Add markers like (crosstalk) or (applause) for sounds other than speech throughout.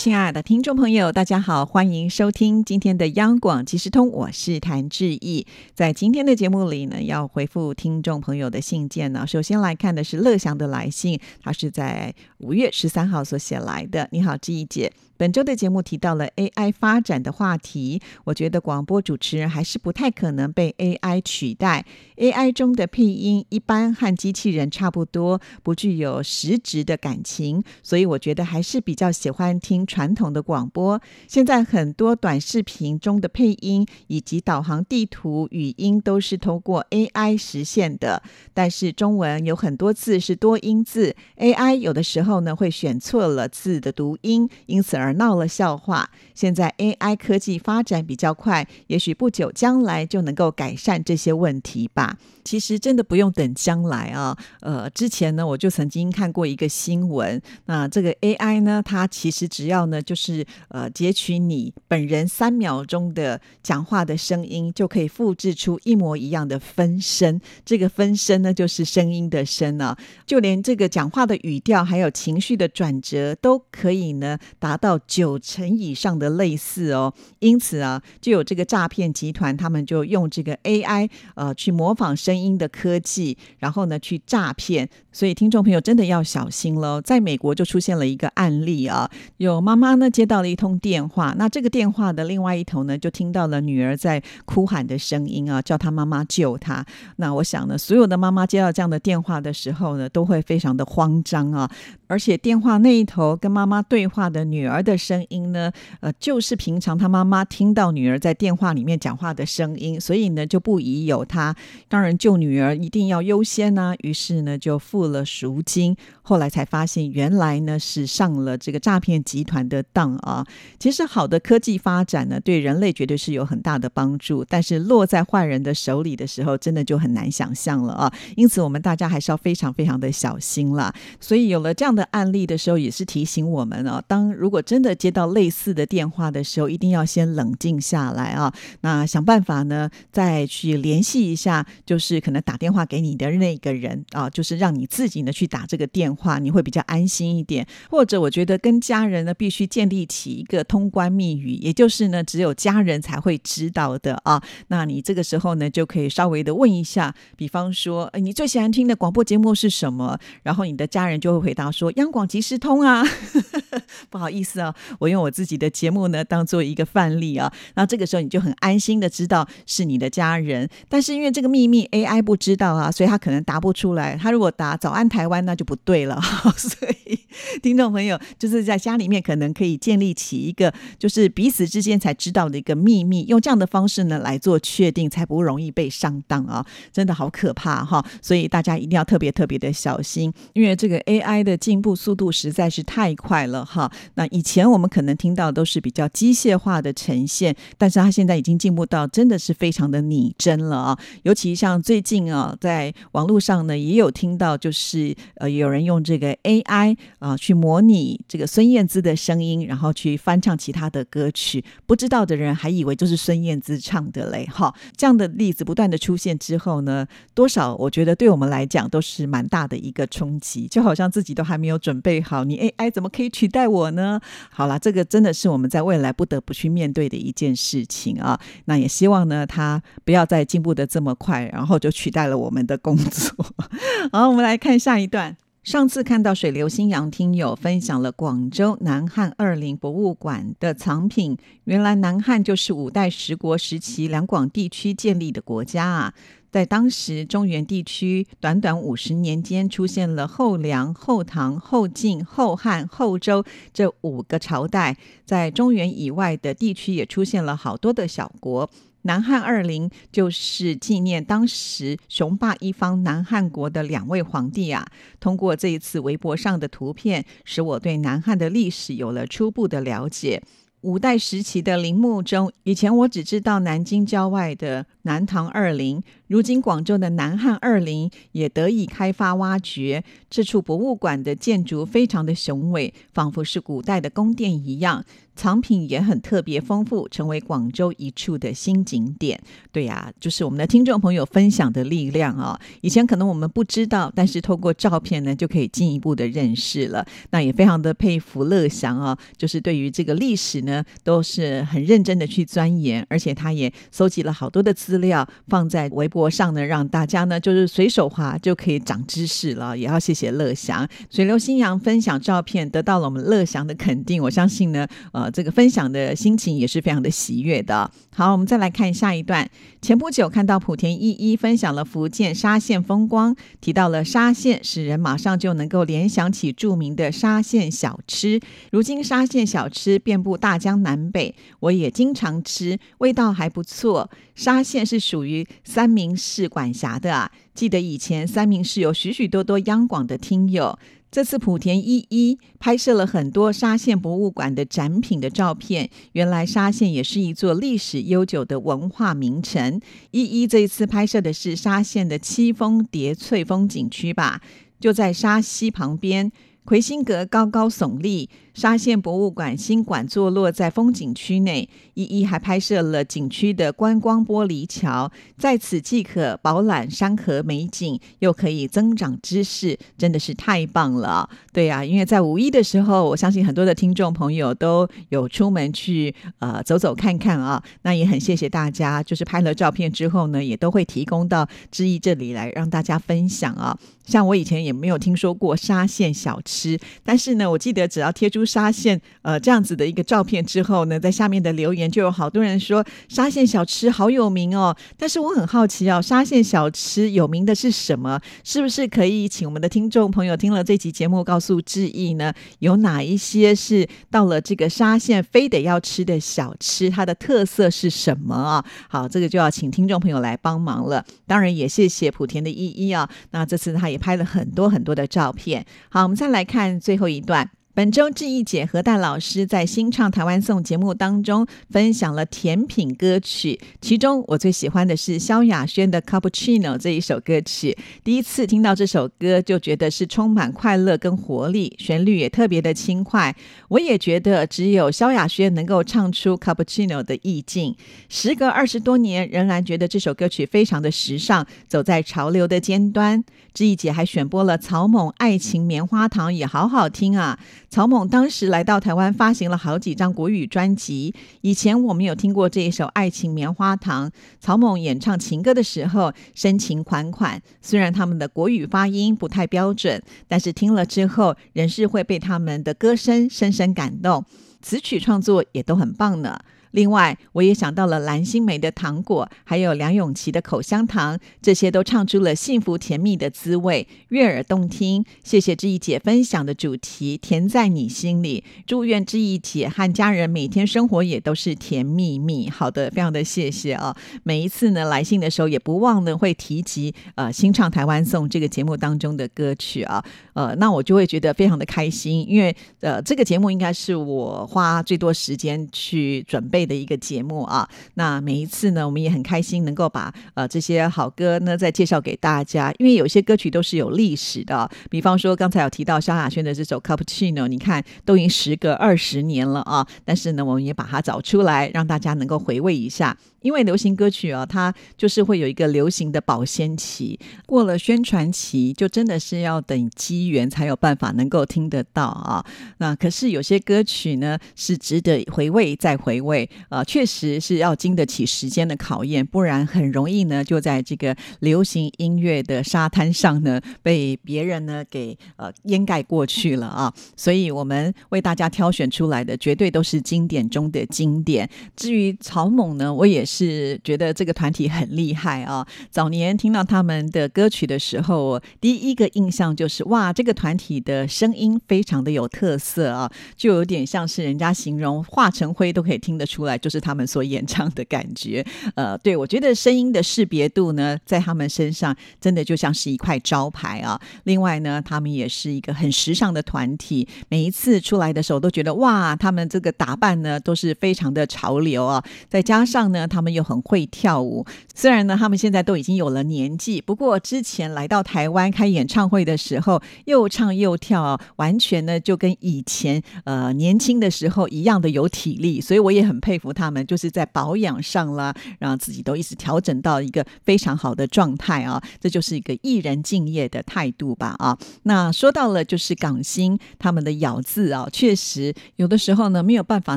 亲爱的听众朋友，大家好，欢迎收听今天的央广即时通，我是谭志毅。在今天的节目里呢，要回复听众朋友的信件呢。首先来看的是乐祥的来信，他是在五月十三号所写来的。你好，志毅姐。本周的节目提到了 AI 发展的话题，我觉得广播主持人还是不太可能被 AI 取代。AI 中的配音一般和机器人差不多，不具有实质的感情，所以我觉得还是比较喜欢听传统的广播。现在很多短视频中的配音以及导航地图语音都是通过 AI 实现的，但是中文有很多字是多音字，AI 有的时候呢会选错了字的读音，因此而。闹了笑话。现在 AI 科技发展比较快，也许不久将来就能够改善这些问题吧。其实真的不用等将来啊。呃，之前呢，我就曾经看过一个新闻。那这个 AI 呢，它其实只要呢，就是呃截取你本人三秒钟的讲话的声音，就可以复制出一模一样的分身。这个分身呢，就是声音的声啊。就连这个讲话的语调，还有情绪的转折，都可以呢达到九成以上的类似哦。因此啊，就有这个诈骗集团，他们就用这个 AI 呃去模仿声。音的科技，然后呢去诈骗，所以听众朋友真的要小心喽。在美国就出现了一个案例啊，有妈妈呢接到了一通电话，那这个电话的另外一头呢就听到了女儿在哭喊的声音啊，叫她妈妈救她。那我想呢，所有的妈妈接到这样的电话的时候呢，都会非常的慌张啊。而且电话那一头跟妈妈对话的女儿的声音呢，呃，就是平常她妈妈听到女儿在电话里面讲话的声音，所以呢就不疑有她。当然。救女儿一定要优先呢，于是呢就付了赎金。后来才发现，原来呢是上了这个诈骗集团的当啊！其实好的科技发展呢，对人类绝对是有很大的帮助，但是落在坏人的手里的时候，真的就很难想象了啊！因此，我们大家还是要非常非常的小心啦。所以有了这样的案例的时候，也是提醒我们啊，当如果真的接到类似的电话的时候，一定要先冷静下来啊！那想办法呢，再去联系一下，就是可能打电话给你的那个人啊，就是让你自己呢去打这个电话，话你会比较安心一点。或者我觉得跟家人呢必须建立起一个通关密语，也就是呢只有家人才会知道的啊。那你这个时候呢就可以稍微的问一下，比方说，哎，你最喜欢听的广播节目是什么？然后你的家人就会回答说央广即时通啊。(laughs) 不好意思啊，我用我自己的节目呢当做一个范例啊。那这个时候你就很安心的知道是你的家人，但是因为这个秘密 AI 不知道啊，所以他可能答不出来。他如果答“早安台湾”，那就不对了。(laughs) 所以 (laughs) 听众朋友就是在家里面可能可以建立起一个，就是彼此之间才知道的一个秘密，用这样的方式呢来做确定，才不容易被上当啊！真的好可怕哈！所以大家一定要特别特别的小心，因为这个 AI 的进步速度实在是太快了哈。那以前我们可能听到都是比较机械化的呈现，但是它现在已经进步到真的是非常的拟真了啊！尤其像最近啊，在网络上呢，也有听到，就是呃，有人用这个 AI 啊去模拟这个孙燕姿的声音，然后去翻唱其他的歌曲，不知道的人还以为就是孙燕姿唱的嘞，哈！这样的例子不断的出现之后呢，多少我觉得对我们来讲都是蛮大的一个冲击，就好像自己都还没有准备好，你 AI 怎么可以取代我呢？好了，这个真的是我们在未来不得不去面对的一件事情啊！那也希望呢，它不要再进步的这么快，然后。就取代了我们的工作。(laughs) 好，我们来看下一段。上次看到水流新阳听友分享了广州南汉二陵博物馆的藏品，原来南汉就是五代十国时期两广地区建立的国家啊。在当时中原地区，短短五十年间，出现了后梁、后唐、后晋、后汉、后周这五个朝代，在中原以外的地区也出现了好多的小国。南汉二陵就是纪念当时雄霸一方南汉国的两位皇帝啊。通过这一次微博上的图片，使我对南汉的历史有了初步的了解。五代时期的陵墓中，以前我只知道南京郊外的南唐二陵。如今广州的南汉二陵也得以开发挖掘，这处博物馆的建筑非常的雄伟，仿佛是古代的宫殿一样。藏品也很特别丰富，成为广州一处的新景点。对呀，就是我们的听众朋友分享的力量啊！以前可能我们不知道，但是透过照片呢，就可以进一步的认识了。那也非常的佩服乐祥啊，就是对于这个历史呢，都是很认真的去钻研，而且他也搜集了好多的资资料放在微博上呢，让大家呢就是随手滑就可以长知识了。也要谢谢乐祥，水流新阳分享照片得到了我们乐祥的肯定，我相信呢，呃。这个分享的心情也是非常的喜悦的。好，我们再来看下一段。前不久看到莆田一一分享了福建沙县风光，提到了沙县，使人马上就能够联想起著名的沙县小吃。如今沙县小吃遍布大江南北，我也经常吃，味道还不错。沙县是属于三明市管辖的啊。记得以前三明市有许许多多央广的听友。这次莆田一一拍摄了很多沙县博物馆的展品的照片。原来沙县也是一座历史悠久的文化名城。一一这一次拍摄的是沙县的七峰叠翠风景区吧，就在沙溪旁边。魁星阁高高耸立，沙县博物馆新馆坐落在风景区内。一一还拍摄了景区的观光玻璃桥，在此既可饱览山河美景，又可以增长知识，真的是太棒了。对呀，因为在五一的时候，我相信很多的听众朋友都有出门去呃走走看看啊。那也很谢谢大家，就是拍了照片之后呢，也都会提供到知意这里来让大家分享啊。像我以前也没有听说过沙县小吃，但是呢，我记得只要贴出沙县呃这样子的一个照片之后呢，在下面的留言就有好多人说沙县小吃好有名哦。但是我很好奇哦，沙县小吃有名的是什么？是不是可以请我们的听众朋友听了这集节目告诉志毅呢？有哪一些是到了这个沙县非得要吃的小吃？它的特色是什么啊？好，这个就要请听众朋友来帮忙了。当然也谢谢莆田的依依啊，那这次他也。拍了很多很多的照片。好，我们再来来看最后一段。本周志毅姐和戴老师在新唱台湾颂节目当中分享了甜品歌曲，其中我最喜欢的是萧亚轩的《Cappuccino》这一首歌曲。第一次听到这首歌，就觉得是充满快乐跟活力，旋律也特别的轻快。我也觉得只有萧亚轩能够唱出《Cappuccino》的意境。时隔二十多年，仍然觉得这首歌曲非常的时尚，走在潮流的尖端。志毅姐还选播了草蜢《爱情棉花糖》，也好好听啊。曹猛当时来到台湾，发行了好几张国语专辑。以前我们有听过这一首《爱情棉花糖》，曹猛演唱情歌的时候深情款款。虽然他们的国语发音不太标准，但是听了之后，仍是会被他们的歌声深深感动。词曲创作也都很棒呢。另外，我也想到了蓝心湄的糖果，还有梁咏琪的口香糖，这些都唱出了幸福甜蜜的滋味，悦耳动听。谢谢志毅姐分享的主题，甜在你心里。祝愿志毅姐和家人每天生活也都是甜蜜蜜。好的，非常的谢谢啊！每一次呢来信的时候，也不忘呢会提及呃新唱台湾颂这个节目当中的歌曲啊，呃，那我就会觉得非常的开心，因为呃这个节目应该是我花最多时间去准备。的一个节目啊，那每一次呢，我们也很开心能够把呃这些好歌呢再介绍给大家，因为有些歌曲都是有历史的，比方说刚才有提到萧亚轩的这首《Cappuccino》，你看都已经时隔二十年了啊，但是呢，我们也把它找出来，让大家能够回味一下。因为流行歌曲啊，它就是会有一个流行的保鲜期，过了宣传期，就真的是要等机缘才有办法能够听得到啊。那可是有些歌曲呢，是值得回味再回味啊，确实是要经得起时间的考验，不然很容易呢，就在这个流行音乐的沙滩上呢，被别人呢给呃掩盖过去了啊。所以我们为大家挑选出来的，绝对都是经典中的经典。至于草蜢呢，我也。是觉得这个团体很厉害啊！早年听到他们的歌曲的时候，第一个印象就是哇，这个团体的声音非常的有特色啊，就有点像是人家形容化成灰都可以听得出来，就是他们所演唱的感觉。呃，对我觉得声音的识别度呢，在他们身上真的就像是一块招牌啊。另外呢，他们也是一个很时尚的团体，每一次出来的时候都觉得哇，他们这个打扮呢都是非常的潮流啊。再加上呢，他他们又很会跳舞。虽然呢，他们现在都已经有了年纪，不过之前来到台湾开演唱会的时候，又唱又跳，完全呢就跟以前呃年轻的时候一样的有体力。所以我也很佩服他们，就是在保养上啦，让自己都一直调整到一个非常好的状态啊。这就是一个艺人敬业的态度吧啊。那说到了就是港星他们的咬字啊，确实有的时候呢没有办法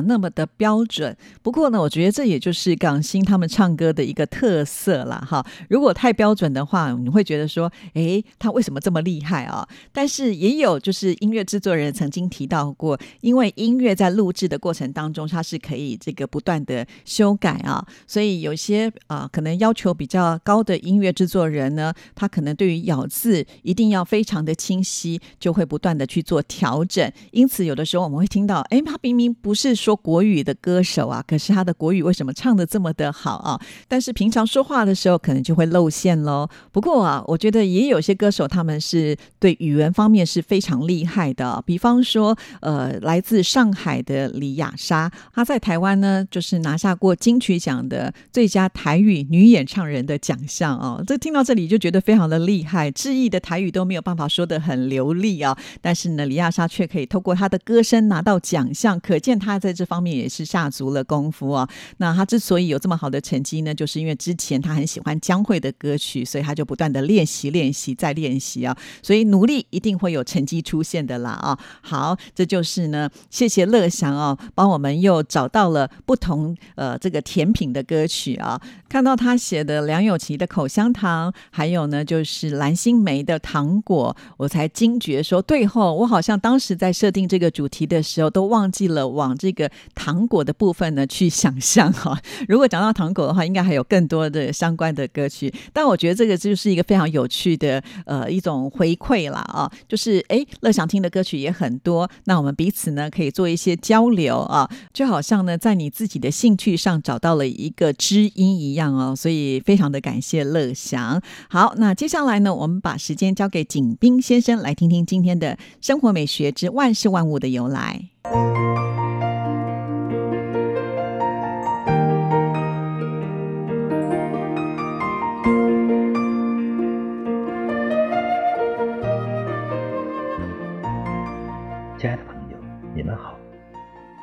那么的标准。不过呢，我觉得这也就是港星听他们唱歌的一个特色了哈。如果太标准的话，你会觉得说，哎，他为什么这么厉害啊？但是也有就是音乐制作人曾经提到过，因为音乐在录制的过程当中，它是可以这个不断的修改啊，所以有些啊可能要求比较高的音乐制作人呢，他可能对于咬字一定要非常的清晰，就会不断的去做调整。因此，有的时候我们会听到，哎，他明明不是说国语的歌手啊，可是他的国语为什么唱的这么的的好啊？但是平常说话的时候，可能就会露馅喽。不过啊，我觉得也有些歌手他们是对语文方面是非常厉害的。比方说，呃，来自上海的李雅莎，她在台湾呢，就是拿下过金曲奖的最佳台语女演唱人的奖项哦。这听到这里就觉得非常的厉害，志毅的台语都没有办法说的很流利啊，但是呢，李亚莎却可以透过她的歌声拿到奖项，可见她在这方面也是下足了功夫啊。那她之所以有这么好的成绩呢，就是因为之前他很喜欢江蕙的歌曲，所以他就不断的练习、练习再练习啊，所以努力一定会有成绩出现的啦啊。好，这就是呢，谢谢乐祥哦，帮我们又找到了不同呃这个甜品的歌曲啊。看到他写的梁咏琪的口香糖，还有呢就是蓝心湄的糖果，我才惊觉说，对后我好像当时在设定这个主题的时候，都忘记了往这个糖果的部分呢去想象哈。如果讲到糖果的话，应该还有更多的相关的歌曲，但我觉得这个就是一个非常有趣的呃一种回馈啦啊，就是哎乐想听的歌曲也很多，那我们彼此呢可以做一些交流啊，就好像呢在你自己的兴趣上找到了一个知音一样。哦，所以非常的感谢乐祥。好，那接下来呢，我们把时间交给景斌先生，来听听今天的生活美学之万事万物的由来。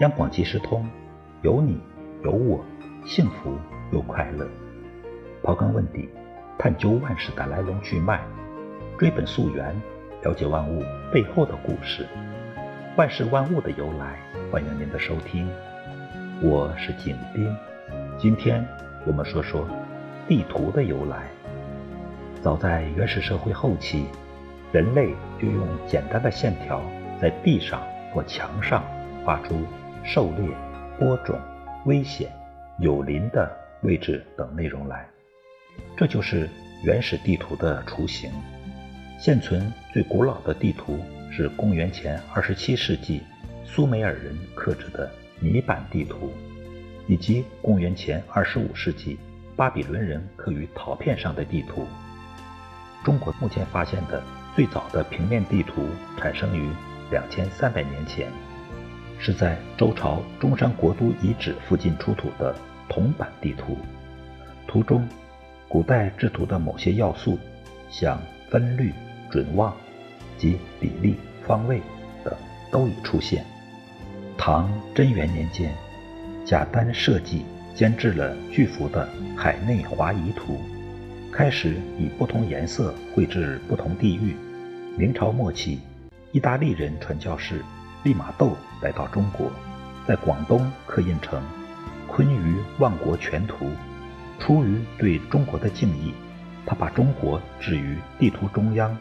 央广即时通，有你有我，幸福。又快乐，刨根问底，探究万事的来龙去脉，追本溯源，了解万物背后的故事，万事万物的由来。欢迎您的收听，我是景斌。今天我们说说地图的由来。早在原始社会后期，人类就用简单的线条在地上或墙上画出狩猎、播种、危险、有林的。位置等内容来，这就是原始地图的雏形。现存最古老的地图是公元前二十七世纪苏美尔人刻制的泥板地图，以及公元前二十五世纪巴比伦人刻于陶片上的地图。中国目前发现的最早的平面地图产生于两千三百年前，是在周朝中山国都遗址附近出土的。铜版地图，图中古代制图的某些要素，像分率、准望及比例、方位等都已出现。唐贞元年间，贾丹设计监制了巨幅的海内华夷图，开始以不同颜色绘制不同地域。明朝末期，意大利人传教士利玛窦来到中国，在广东刻印成。《坤舆万国全图》出于对中国的敬意，他把中国置于地图中央。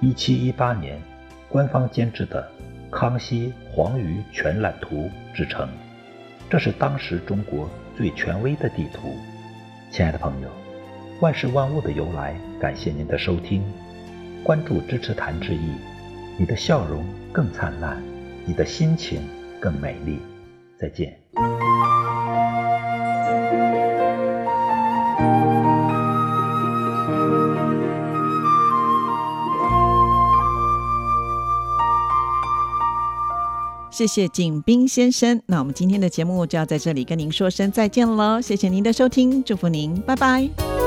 一七一八年，官方监制的《康熙黄鱼全览图》制成，这是当时中国最权威的地图。亲爱的朋友，万事万物的由来，感谢您的收听，关注支持谭志毅，你的笑容更灿烂，你的心情更美丽。再见。谢谢景斌先生。那我们今天的节目就要在这里跟您说声再见喽，谢谢您的收听，祝福您，拜拜。